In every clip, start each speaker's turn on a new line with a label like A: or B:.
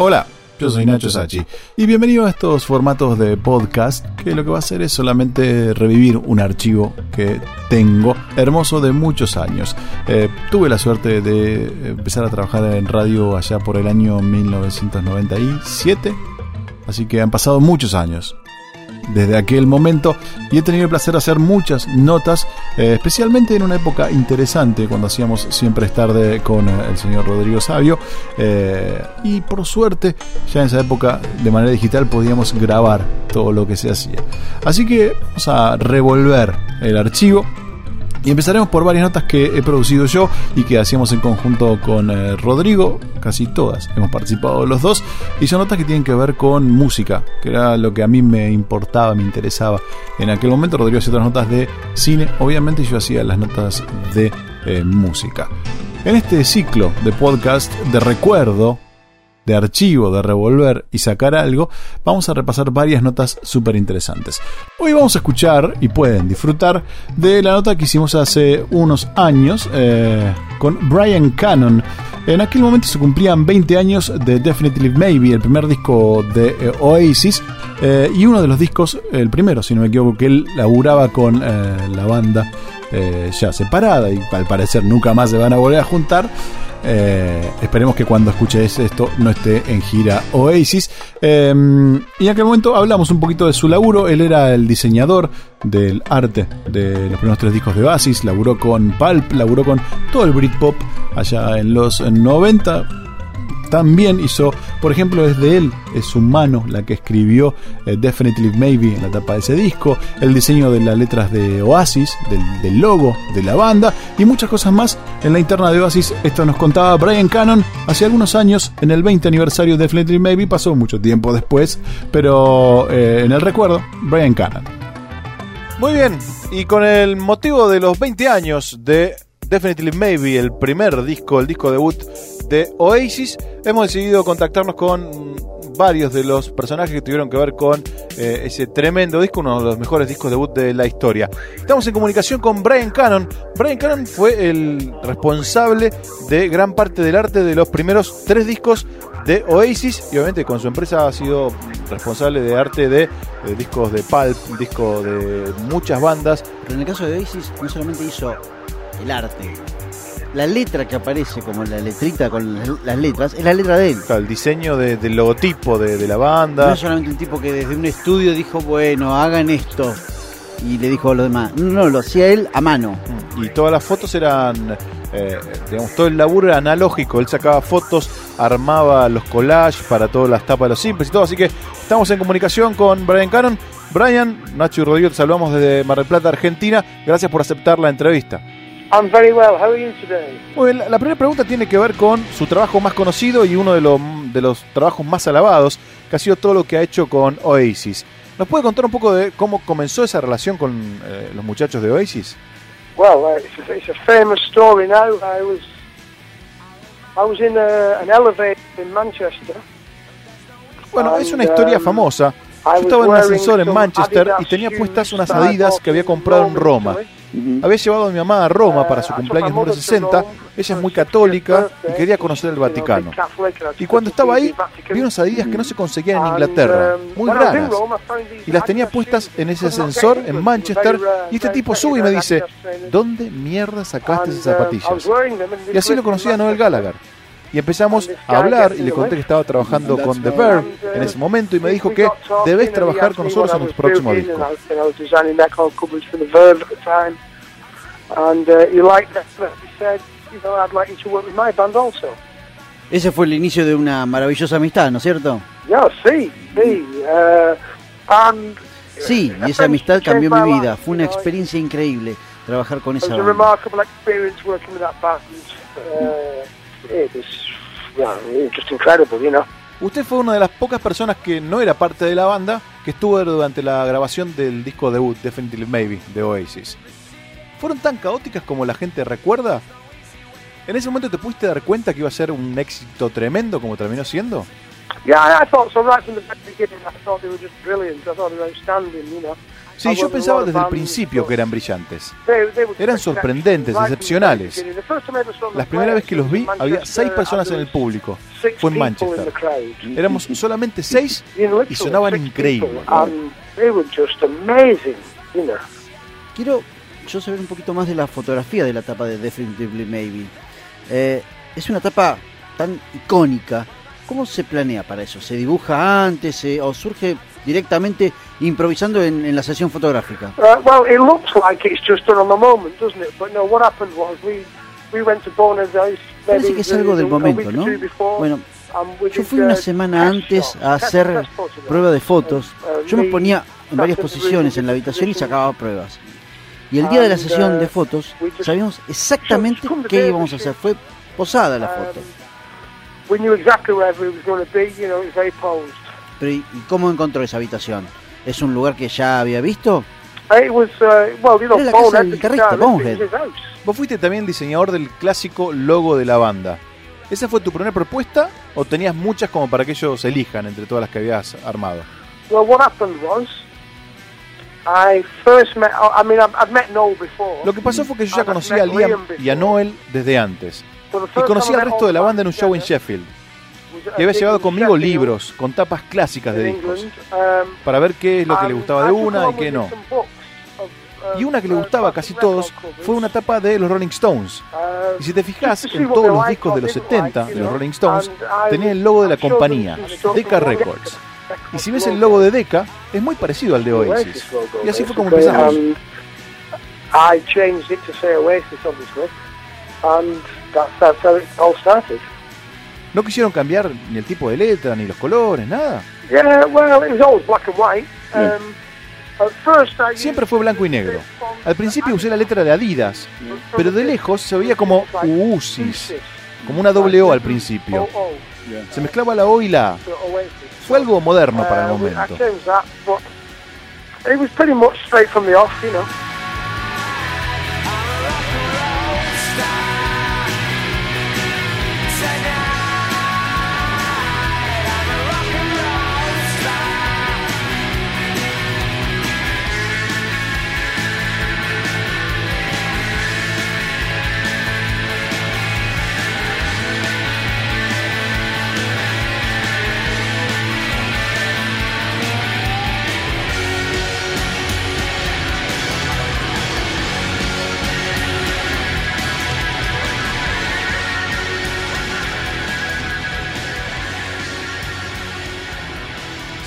A: Hola, yo soy Nacho Sachi y bienvenido a estos formatos de podcast que lo que va a hacer es solamente revivir un archivo que tengo hermoso de muchos años. Eh, tuve la suerte de empezar a trabajar en radio allá por el año 1997, así que han pasado muchos años desde aquel momento y he tenido el placer de hacer muchas notas, eh, especialmente en una época interesante cuando hacíamos siempre es tarde con eh, el señor Rodrigo Sabio eh, y por suerte ya en esa época de manera digital podíamos grabar todo lo que se hacía. Así que vamos a revolver el archivo y empezaremos por varias notas que he producido yo y que hacíamos en conjunto con eh, Rodrigo, casi todas hemos participado los dos, y son notas que tienen que ver con música, que era lo que a mí me importaba, me interesaba. En aquel momento Rodrigo hacía otras notas de cine, obviamente yo hacía las notas de eh, música. En este ciclo de podcast de recuerdo, de archivo, de revolver y sacar algo, vamos a repasar varias notas súper interesantes. Hoy vamos a escuchar y pueden disfrutar de la nota que hicimos hace unos años eh, con Brian Cannon. En aquel momento se cumplían 20 años de Definitely Maybe, el primer disco de eh, Oasis, eh, y uno de los discos, el primero, si no me equivoco, que él laburaba con la banda ya separada y al parecer nunca más se van a volver a juntar. Eh, esperemos que cuando escuches esto no esté en gira Oasis. Eh, y en aquel momento hablamos un poquito de su laburo. Él era el diseñador del arte de los primeros tres discos de Oasis. Laburó con Pulp, laburó con todo el Britpop allá en los 90 también hizo, por ejemplo, es de él, es su mano la que escribió eh, Definitely Maybe en la tapa de ese disco, el diseño de las letras de Oasis, del, logo de la banda y muchas cosas más en la interna de Oasis. Esto nos contaba Brian Cannon hace algunos años, en el 20 aniversario de Definitely Maybe, pasó mucho tiempo después, pero eh, en el recuerdo, Brian Cannon.
B: Muy bien, y con el motivo de los 20 años de Definitely Maybe, el primer disco, el disco debut de Oasis, hemos decidido contactarnos con varios de los personajes que tuvieron que ver con eh, ese tremendo disco, uno de los mejores discos debut de la historia. Estamos en comunicación con Brian Cannon. Brian Cannon fue el responsable de gran parte del arte de los primeros tres discos de Oasis y obviamente con su empresa ha sido responsable de arte de, de discos de Pulp, disco de muchas bandas.
C: Pero en el caso de Oasis no solamente hizo el arte, la letra que aparece como la letrita con las letras es la letra de él.
B: el diseño del logotipo de, la banda.
C: No es solamente un tipo que desde un estudio dijo, bueno, hagan esto. Y le dijo a los demás. No, lo hacía él a mano.
B: Y todas las fotos eran, eh, digamos, todo el laburo era analógico. Él sacaba fotos, armaba los collages para todas las tapas de los simples y todo. Así que estamos en comunicación con Brian Cannon. Brian, Nacho y Rodrigo, te saludamos desde Mar del Plata, Argentina. Gracias por aceptar la entrevista.
D: I'm very well. How are you today?
B: Muy bien, la primera pregunta tiene que ver con su trabajo más conocido y uno de los, de los trabajos más alabados, que ha sido todo lo que ha hecho con Oasis. ¿Nos puede contar un poco de cómo comenzó esa relación con eh, los muchachos de Oasis?
D: Well, uh, it's, a, it's, a, famous story now. I was I was in a, an elevator in Manchester.
B: Bueno, es una historia uh, famosa. Yo estaba en un ascensor en Manchester y tenía puestas unas Adidas que había comprado en Roma. Había llevado a mi mamá a Roma para su cumpleaños número 60. Ella es muy católica y quería conocer el Vaticano. Y cuando estaba ahí, vi unas Adidas que no se conseguían en Inglaterra, muy raras. Y las tenía puestas en ese ascensor en Manchester. Y este tipo sube y me dice: ¿Dónde mierda sacaste esas zapatillas? Y así lo conocí a Noel Gallagher y empezamos a hablar y le conté que estaba trabajando con The Verb en ese momento y me dijo que debes trabajar con nosotros en los próximos discos.
C: Ese fue el inicio de una maravillosa amistad, ¿no es cierto?
D: sí, sí. Uh,
C: sí, y esa amistad cambió mi vida. Fue una experiencia increíble trabajar con esa banda.
B: Usted fue una de las pocas personas que no era parte de la banda que estuvo durante la grabación del disco debut Definitely Maybe de Oasis. ¿Fueron tan caóticas como la gente recuerda? ¿En ese momento te pudiste dar cuenta que iba a ser un éxito tremendo como terminó siendo?
D: Yeah, I thought so right from the beginning. I thought they were just brilliant. I thought they were outstanding, you know.
A: Sí, yo pensaba desde el principio que eran brillantes. Eran sorprendentes, excepcionales. La primera vez que los vi, había seis personas en el público. Fue en Manchester. Éramos solamente seis y sonaban increíbles.
C: Quiero yo saber un poquito más de la fotografía de la tapa de Definitively Maybe. Eh, es una tapa tan icónica. ¿Cómo se planea para eso? ¿Se dibuja antes o surge directamente improvisando en, en la sesión fotográfica? Uh, well, it looks like it's just done on the moment, doesn't it? But no, what happened was we we went to Parece que es algo del momento, ¿no? Bueno, yo fui una uh, semana antes a hacer prueba de fotos. Uh, yo me ponía en varias posiciones en la habitación y sacaba pruebas. Y el día de la sesión de fotos sabíamos exactamente qué íbamos a hacer. Fue posada la foto. Pero ¿y cómo encontró esa habitación? ¿Es un lugar que ya había visto? Era la casa del guitarrista, Bonehead.
A: Vos fuiste también diseñador del clásico logo de la banda. ¿Esa fue tu primera propuesta o tenías muchas como para que ellos elijan entre todas las que habías armado?
B: Well, what happened was
A: lo que pasó fue que yo ya conocía a Liam y a Noel desde antes. Y conocí al resto de la banda en un show en Sheffield. Y había llevado conmigo libros con tapas clásicas de discos um, para ver qué es lo que le gustaba de una y qué no. Y una que le gustaba a casi todos fue una tapa de los Rolling Stones. Y si te fijas, en todos los discos de los 70 de los Rolling Stones tenía el logo de la compañía, Decca Records. Y si ves el logo de Decca, es muy parecido al de Oasis. Y así fue como empezamos. Um, I changed it to say Oasis, obviously. And that's, that's how it all started. ¿No quisieron cambiar ni el tipo de letra, ni los colores, nada?
B: Yeah, well, it was always black and white.
A: Siempre fue blanco y negro. Al principio usé la letra de Adidas, pero de lejos se veía como Uusis, como una doble O al principio. Se mezclaba la O y la A. Fue algo moderno para el momento.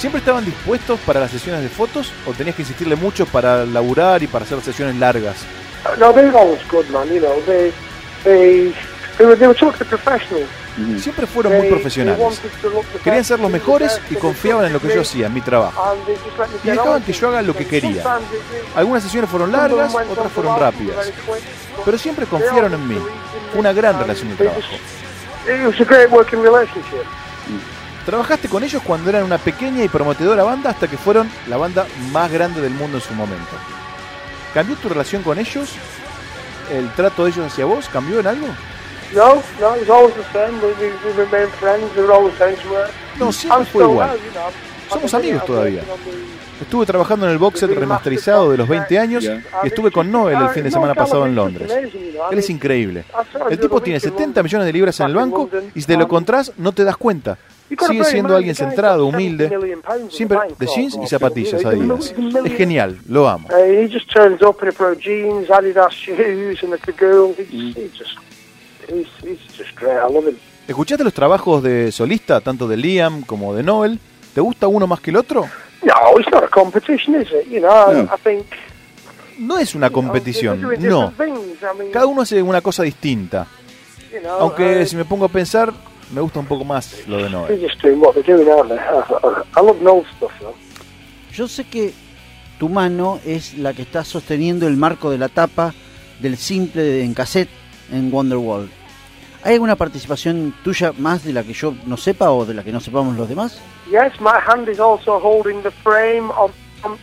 A: ¿Siempre estaban dispuestos para las sesiones de fotos o tenías que insistirle mucho para laburar y para hacer sesiones largas?
B: No, they were always good, man. You know, they they they were, they were professional.
A: Siempre fueron muy profesionales. Querían ser los mejores y confiaban en lo que yo hacía, en mi trabajo. Y dejaban que yo haga lo que quería. Algunas sesiones fueron largas, otras fueron rápidas. Pero siempre confiaron en mí. Una gran relación de trabajo. Trabajaste con ellos cuando eran una pequeña y prometedora banda hasta que fueron la banda más grande del mundo en su momento. ¿Cambió tu relación con ellos? ¿El trato de ellos hacia vos cambió en algo?
B: No, no, it's always the same. We, we, remain friends. We're always friends.
A: No, siempre fue igual. Somos amigos todavía. Estuve trabajando en el box set remasterizado de los 20 años y estuve con Noel el fin de semana pasado en Londres. Él es increíble. El tipo tiene 70 millones de libras en el banco y si te lo encontrás no te das cuenta. Sigue siendo alguien centrado, humilde, siempre de jeans y zapatillas Adidas. Es genial, lo amo. ¿Escuchaste los trabajos de solista, tanto de Liam como de Noel? ¿Te gusta uno más que el otro? No es una competición, no. Cada uno hace una cosa distinta. Aunque si me pongo a pensar, me gusta un poco más lo de Noel.
C: Yo sé que tu mano es la que está sosteniendo el marco de la tapa del simple en cassette en Wonderwall. ¿Hay alguna participación tuya más de la que yo no sepa o de la que no sepamos los demás?
B: Yes, my hand is also holding the frame of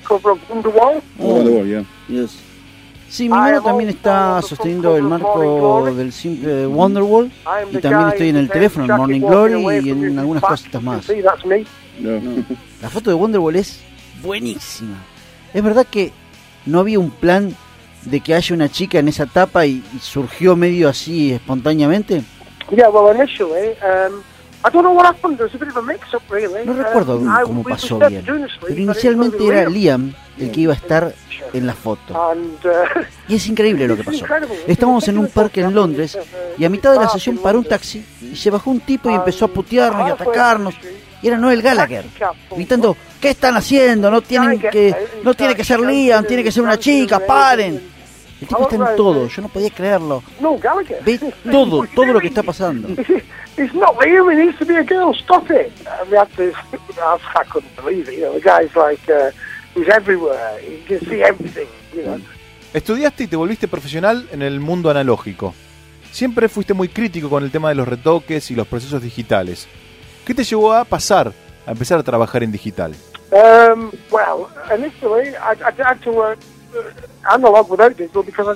B: cover of Wonderwall.
C: Wonderwall, yeah. Yes. Sí, mi mano también está sosteniendo el marco del simple Wonderwall y también estoy en el teléfono en Morning Glory y en algunas cosas más. La foto de Wonderwall es buenísima. Es verdad que ¿No había un plan de que haya una chica en esa etapa y, surgió medio así espontáneamente?
B: Yeah, well, initially, um, I don't know what happened. There's a bit of a mix-up, really.
C: No recuerdo cómo pasó bien. Pero inicialmente era Liam el que iba a estar en la foto. Uh, y es increíble lo que pasó. Estábamos en un parque en Londres y a mitad de la sesión paró un taxi y se bajó un tipo y empezó a putearnos y a atacarnos. Y era Noel Gallagher, gritando, ¿qué están haciendo? No tienen que, no tiene que ser Liam, tiene que ser una chica, paren. El tipo está en todo, yo no podía creerlo. Ve todo, todo lo que está pasando.
B: It's not Liam, it needs to be a girl, stop it. I mean, I couldn't believe it, you know, the guy's like, uh, he's everywhere, he can see everything, you know.
A: Estudiaste y te volviste profesional en el mundo analógico. Siempre fuiste muy crítico con el tema de los retoques y los procesos digitales. ¿Qué te llevó a pasar a empezar a trabajar en digital?
B: Um, well, initially I, I had to work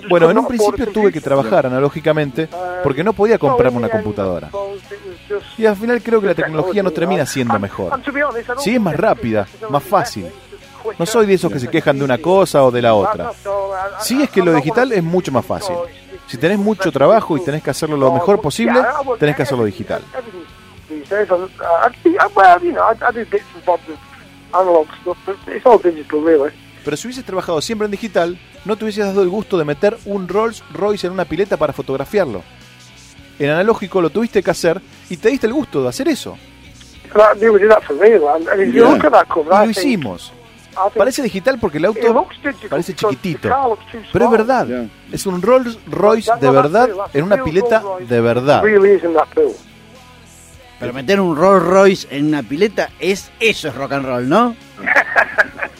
A: bueno, en un principio tuve que trabajar analógicamente porque no podía comprarme una computadora. Y al final creo que la tecnología no termina siendo mejor. Sí es más rápida, más fácil. No soy de esos que se quejan de una cosa o de la otra. Sí es que lo digital es mucho más fácil. Si tenés mucho trabajo y tenés que hacerlo lo mejor posible, tenés que hacerlo digital. Pero si hubieses trabajado siempre en digital, no te hubieses dado el gusto de meter un Rolls Royce en una pileta para fotografiarlo. En analógico lo tuviste que hacer y te diste el gusto de hacer eso. Y lo hicimos. Parece digital porque el auto parece chiquitito, pero es verdad. Es un Rolls Royce de verdad en una pileta de verdad.
C: Pero meter un Rolls Royce en una pileta es eso es rock and roll, ¿no?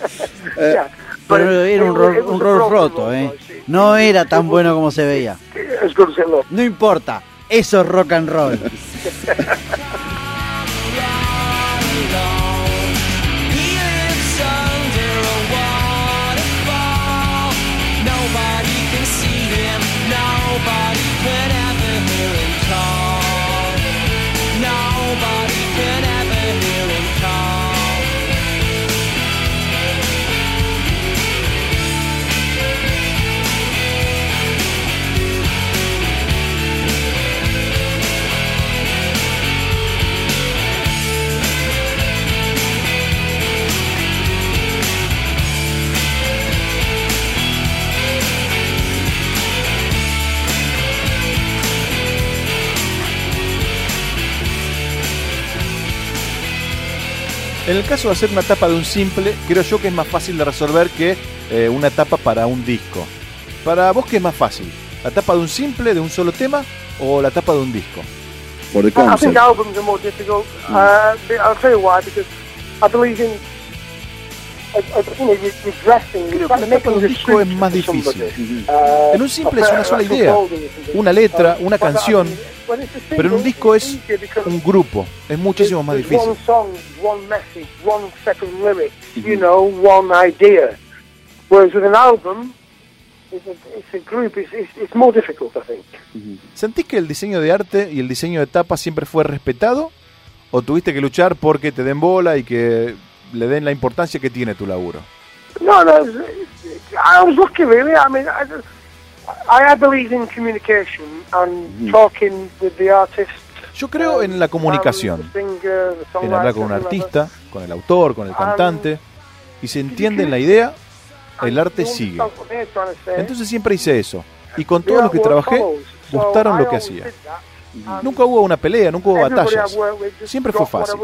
C: Eh, pero era un, un Rolls roto, ¿eh? No era tan bueno como se veía. No importa, eso es rock and roll.
A: el caso de hacer una tapa de un simple, creo yo que es más fácil de resolver que eh, una tapa para un disco. Para vos, ¿qué es más fácil? ¿La tapa de un simple, de un solo tema, o la tapa de un disco?
B: Por el concept. I think albums are more difficult. Mm. Uh, I'll tell you why, because I believe in
A: Creo que la tapa de un disco es más difícil. Uh, en un simple es una sola idea, una letra, una canción, pero en un disco es un grupo, es muchísimo más difícil. ¿Sentís que el diseño de arte y el diseño de tapa siempre fue respetado? ¿O tuviste que luchar porque te den bola y que le den la importancia que tiene tu laburo?
B: No, no, I was lucky really. I mean, I, I believe in communication and talking with the artist.
A: Yo creo en la comunicación, en hablar con un artista, con el autor, con el cantante, y se entiende la idea, el arte sigue. Entonces siempre hice eso, y con todos los que trabajé, gustaron lo que hacía. Nunca hubo una pelea, nunca hubo batallas, siempre fue fácil.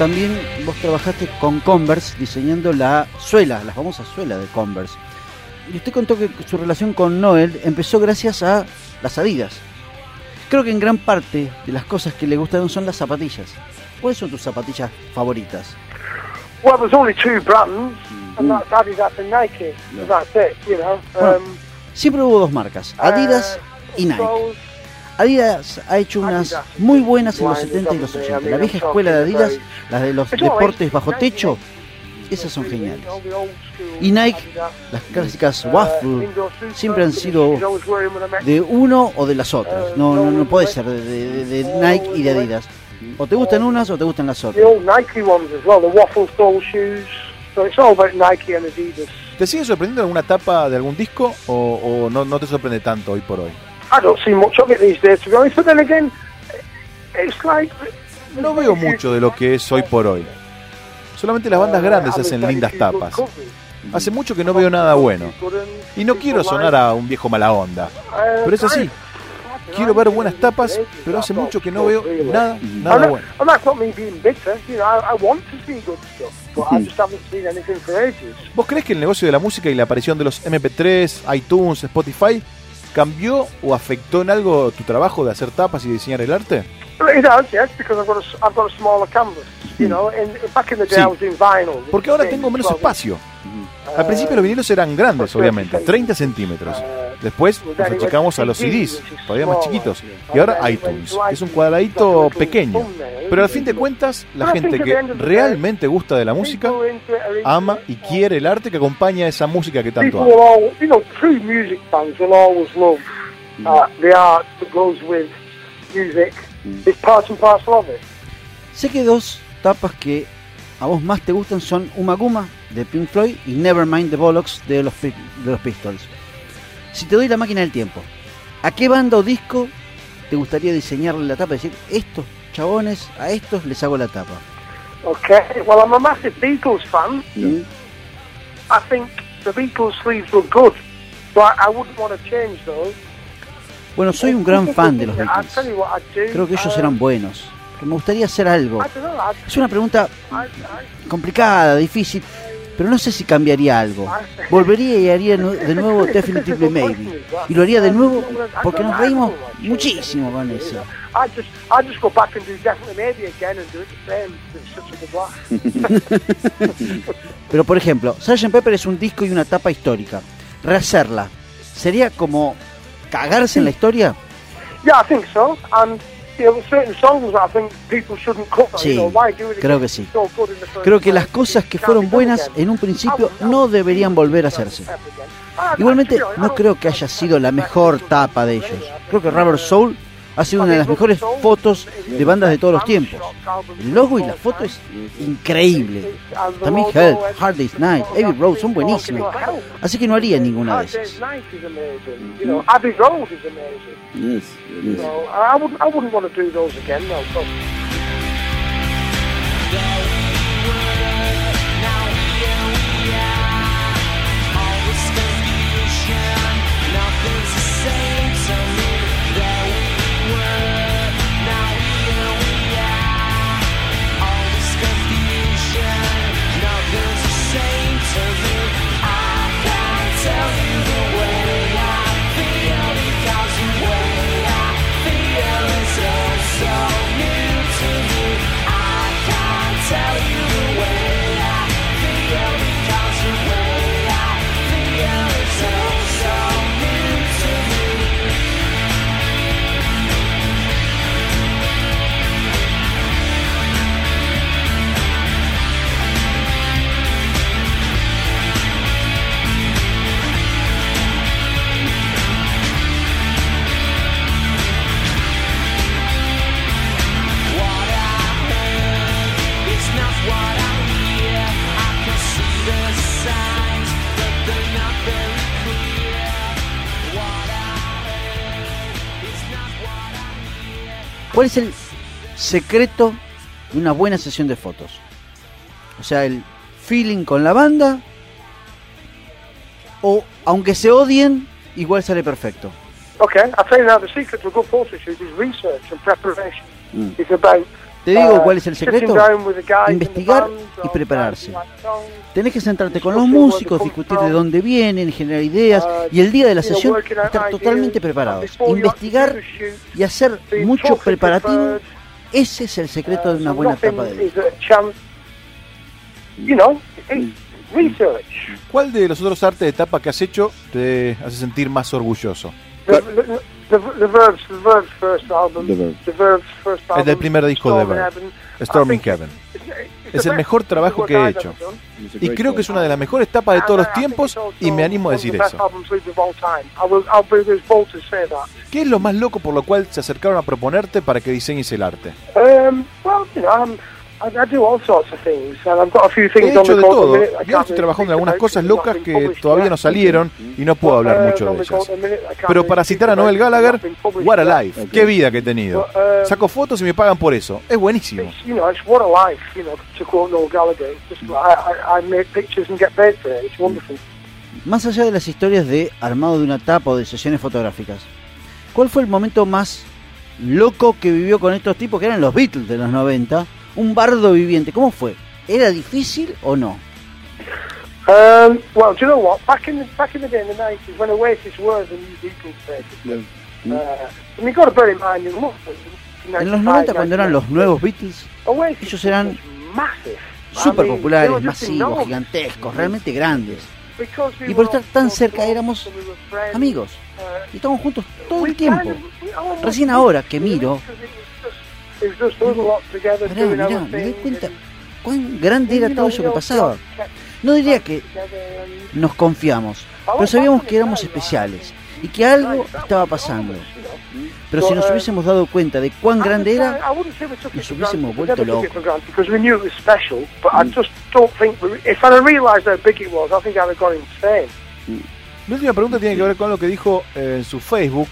C: También vos trabajaste con Converse diseñando la suela, la famosa suela de Converse. Y usted contó que su relación con Noel empezó gracias a las Adidas. Creo que en gran parte de las cosas que le gustaron son las zapatillas. ¿Cuáles son tus zapatillas favoritas?
B: Well, there's only two brands, and that's Adidas and Nike. That's it, you know.
C: Bueno, siempre hubo dos marcas, Adidas y Nike. Adidas ha hecho unas muy buenas en los 70 y los 80. La vieja escuela de Adidas, las de los deportes bajo techo, esas son geniales. Y Nike, las clásicas waffle, siempre han sido de uno o de las otras. No, no, no puede ser de, de- de Nike y de Adidas. O te gustan unas o te gustan las otras.
B: old Nike ones as well, the waffle sole shoes. So it's all about Nike and Adidas.
A: ¿Te sigue sorprendiendo alguna tapa de algún disco o, o no, no te sorprende tanto hoy por hoy?
B: I don't see much of it these days, to be honest. But then again, it's like
A: No veo mucho de lo que es hoy por hoy. Solamente las bandas grandes hacen lindas tapas. Hace mucho que no veo nada bueno. Y no quiero sonar a un viejo mala onda. Pero es así. Quiero ver buenas tapas, pero hace mucho que no veo nada, nada bueno.
B: And that's not me being bitter. You know, I, I want to see good stuff, but I just haven't seen anything for ages.
A: ¿Vos crees que el negocio de la música y la aparición de los MP3, iTunes, Spotify cambió o afectó en algo tu trabajo de hacer tapas y diseñar el arte?
B: Vinyl.
A: Porque ahora tengo menos espacio. Al principio los vinilos eran grandes, obviamente, 30 centímetros. Después nos achicamos a los CDs, todavía más chiquitos. Y ahora iTunes, que es un cuadradito pequeño. Pero al fin de cuentas, la gente que realmente gusta de la música ama y quiere el arte que acompaña a esa música que tanto ama.
B: will always, you know, true music fans will always love the art that goes with music. It's part and parcel of it.
C: Sé que dos tapas que a vos más te gustan son Uma Guma de Pink Floyd y Nevermind the Bollocks de los, de los Pistols. Si te doy la máquina del tiempo, ¿a qué banda o disco te gustaría diseñarle la tapa? Decir, estos chabones, a estos les hago la tapa.
B: Okay, well, I'm a massive Beatles fan. I think the Beatles sleeves look good, so I, wouldn't want to change those.
C: Bueno, soy un gran fan de los Beatles. Creo que ellos eran buenos. Pero me gustaría hacer algo. Es una pregunta complicada, difícil, pero no sé si cambiaría algo. Volvería y haría de nuevo Definitively Maybe. Y lo haría de nuevo porque nos reímos muchísimo con eso.
B: Definitely.
C: Pero por ejemplo, Sgt. Pepper es un disco y una tapa histórica. Rehacerla, ¿sería como cagarse en la historia?
B: Yeah, I think so. And
C: Sí, creo que sí. Creo que las cosas que fueron buenas en un principio no deberían volver a hacerse. Igualmente, no creo que haya sido la mejor tapa de ellos. Creo que Rubber Soul ha sido una de las mejores fotos de bandas de todos los tiempos. El logo y la foto es increíble. También Help, Hard Day's Night, Abbey Road son buenísimos. Así que no haría ninguna de esas.
B: Is amazing. You know, Abbey Road is amazing. So I I wouldn't, I wouldn't want to do those again. No.
C: ¿Cuál es el secreto de una buena sesión de fotos? O sea, el feeling con la banda o aunque se odien, igual sale perfecto.
B: okay, I'll tell you now. The secret to a good photo shoot is research and preparation. It's about
C: Te digo uh, cuál es el secreto. Investigar y prepararse. Tenés que sentarte con los músicos, discutir de dónde vienen, generar ideas uh, y el día de la sesión estar totalmente preparados. Investigar y hacer mucho preparativo, ese es el secreto de una buena etapa de vida.
A: ¿Cuál de los otros artes de etapa que has hecho te hace sentir más orgulloso? Es del primer disco de Verve, Storming Heaven. Es el mejor trabajo que he hecho. Y creo que es una de las mejores tapas de todos los tiempos y me animo a decir eso. ¿Qué es lo más loco por lo cual se acercaron a proponerte para que diseñes el arte? Um, He hecho de todo. Yo estoy trabajando en algunas cosas locas que todavía no salieron y no puedo hablar mucho de ellas. Pero para citar a Noel Gallagher, what a life, qué vida que he tenido. Saco fotos y me pagan por eso. Es buenísimo.
C: Más allá de las historias de armado de una tapa o de sesiones fotográficas, ¿cuál fue el momento más loco que vivió con estos tipos que eran los Beatles de los 90? Un bardo viviente. ¿Cómo fue? ¿Era difícil o no?
B: Um, well, do you know what? Back in the, back in the day in the 90s, when Oasis were the new Beatles, basically, uh, I mean, got to bear in mind, in
C: en los 90, cuando eran los nuevos Beatles, ellos eran súper populares, masivos, gigantescos, realmente grandes. Y por estar tan cerca éramos amigos. Y estábamos juntos todo el tiempo. Recién ahora que miro, Mirá, mirá, me doy cuenta cuán grande era todo eso que pasaba. No diría que nos confiamos, pero sabíamos que éramos especiales y que algo estaba pasando. Pero si nos hubiésemos dado cuenta de cuán grande era, nos hubiésemos vuelto locos.
A: Mi última pregunta tiene que ver con lo que dijo en su Facebook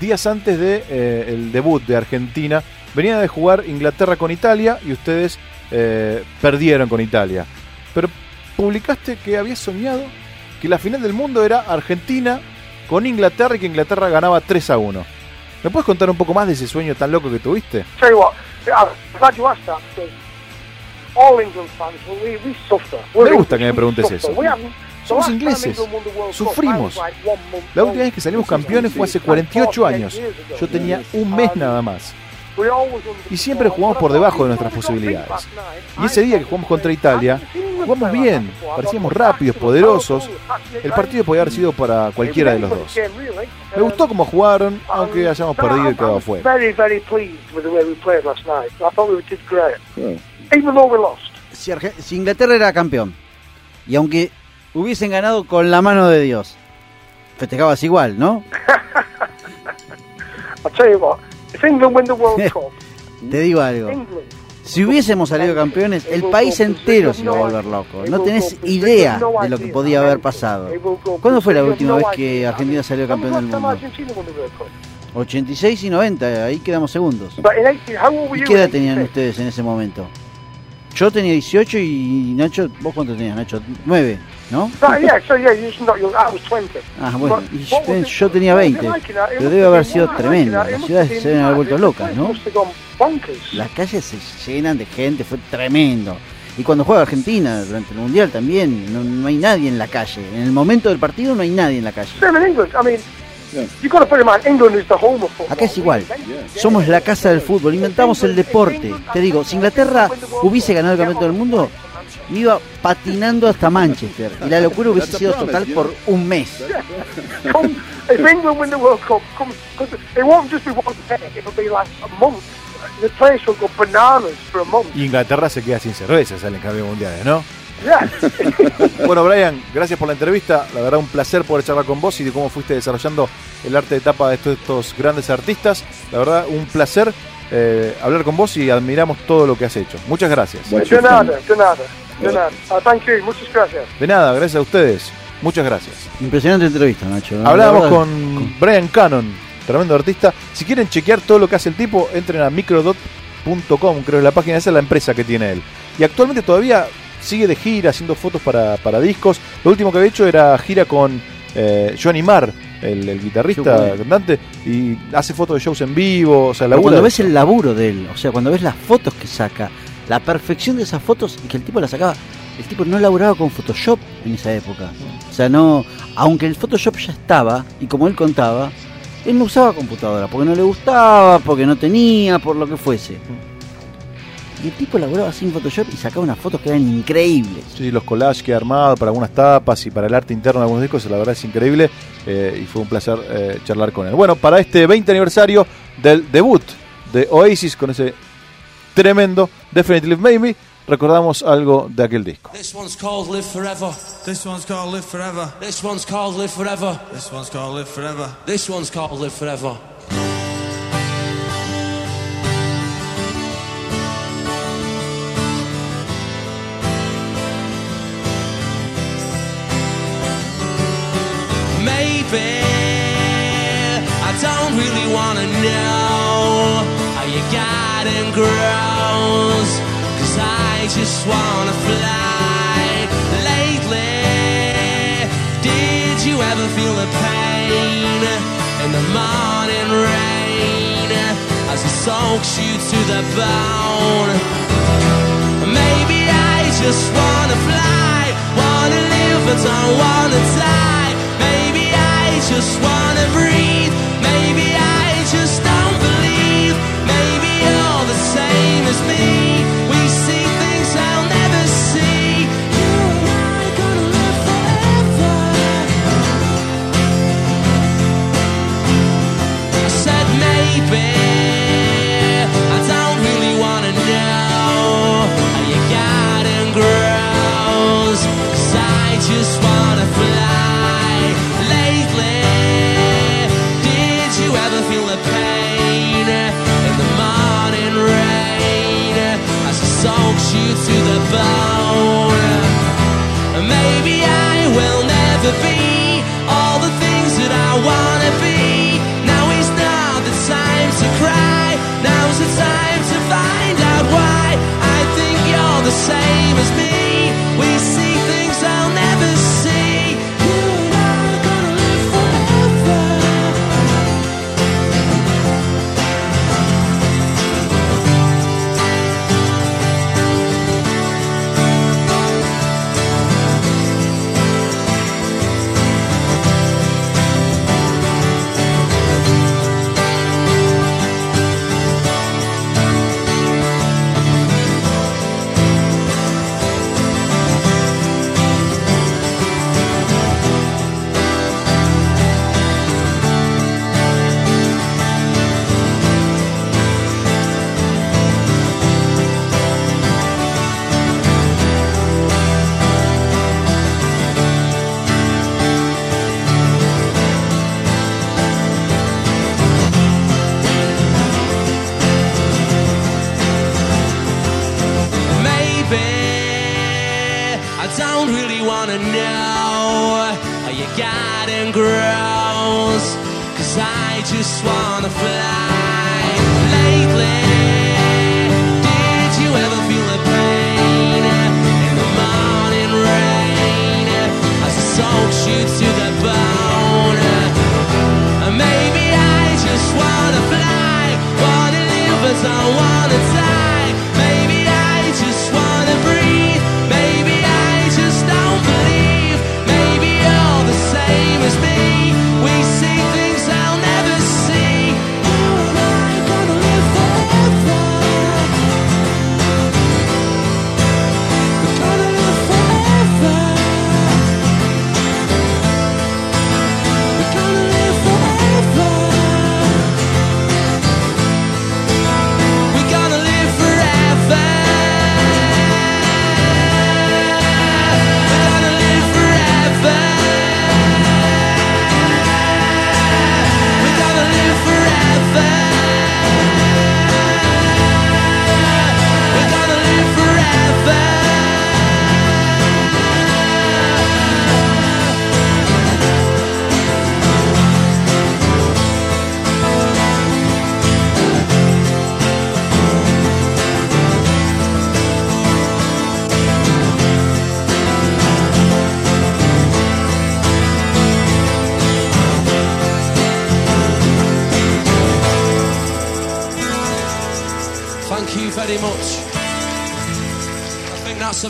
A: días antes del de, el debut de Argentina Venía de jugar Inglaterra con Italia y ustedes eh, perdieron con Italia. Pero publicaste que habías soñado que la final del mundo era Argentina con Inglaterra y que Inglaterra ganaba 3 a 1. ¿Me puedes contar un poco más de ese sueño tan loco que tuviste? Me gusta que me preguntes eso. Somos ingleses, sufrimos. La última vez que salimos campeones fue hace 48 años. Yo tenía un mes nada más. Y siempre jugamos por debajo de nuestras posibilidades. Y ese día que jugamos contra Italia, jugamos bien, parecíamos rápidos, poderosos. El partido podía haber sido para cualquiera de los dos. Me gustó cómo jugaron, aunque hayamos perdido y quedado afuera.
C: Si, si Inglaterra era campeón, y aunque hubiesen ganado con la mano de Dios, festejabas igual, ¿no? Te digo algo. Si hubiésemos salido campeones, el país entero se iba a volver loco. No tenés idea de lo que podía haber pasado. ¿Cuándo fue la última vez que Argentina salió campeón del mundo? 86 y 90, ahí quedamos segundos. ¿Y qué edad tenían ustedes en ese momento? Yo tenía 18 y Nacho, ¿vos cuánto tenías, Nacho? 9, ¿no? Ah, bueno, y yo, tenía 20, pero debe haber sido tremendo. Las ciudades se deben haber vuelto locas, ¿no? Las calles se llenan de gente, fue tremendo. Y cuando juega Argentina durante el Mundial también, no, hay nadie en la calle. En el momento del partido no hay nadie en la calle. Acá es igual. Somos la casa del fútbol, inventamos el deporte. Te digo, si Inglaterra hubiese ganado el campeonato del mundo, me iba patinando hasta Manchester. Y la locura hubiese sido total por un mes.
A: Inglaterra se queda sin cerveza en el cambio mundial, ¿no? bueno, Brian, gracias por la entrevista. La verdad, un placer poder charlar con vos y de cómo fuiste desarrollando el arte de tapa de estos, grandes artistas. La verdad, un placer eh, hablar con vos y admiramos todo lo que has hecho. Muchas gracias.
B: De nada, de nada. De nada. Ah, thank you. Muchas gracias.
A: De nada, gracias a ustedes. Muchas gracias.
C: Impresionante entrevista, Nacho.
A: Hablábamos con Brian Cannon, tremendo artista. Si quieren chequear todo lo que hace el tipo, entren a microdot.com, creo que la página esa es la empresa que tiene él. Y actualmente todavía sigue de gira haciendo fotos para, discos. Lo último que había hecho era gira con eh, Johnny Marr,
E: el, guitarrista, cantante, y hace fotos de shows en vivo, o sea,
C: Cuando ves el laburo de él, o sea, cuando ves las fotos que saca, la perfección de esas fotos y que el tipo las sacaba, el tipo no laburaba con Photoshop en esa época. O sea, no, aunque el Photoshop ya estaba, y como él contaba, él no usaba computadora, porque no le gustaba, porque no tenía, por lo que fuese. Y el tipo laburaba sin Photoshop y sacaba unas fotos que eran increíbles.
E: Sí, los collages que ha armado para algunas tapas y para el arte interno de algunos discos, la verdad es increíble eh, y fue un placer eh, charlar con él. Bueno, para este 20 aniversario del debut de Oasis con ese tremendo Definitely Maybe, recordamos algo de aquel disco. This one's called Live Forever. This one's called Live Forever. This one's called Live Forever. This one's called Live Forever. This one's called Live Forever. Maybe I don't really wanna know how your garden grows. Just wanna fly. Lately, did you ever feel the pain in the morning rain as it soaks you to the bone? Maybe I just wanna fly, wanna live but don't wanna die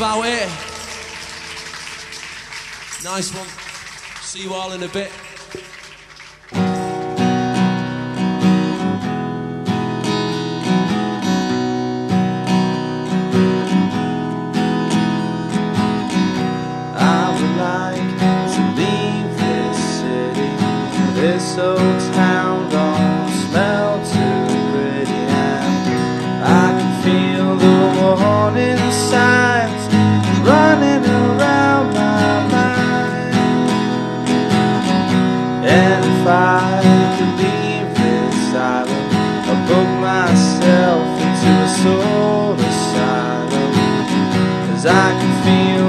F: about it. Nice one. See you all in a bit. so suicidal Cause I can feel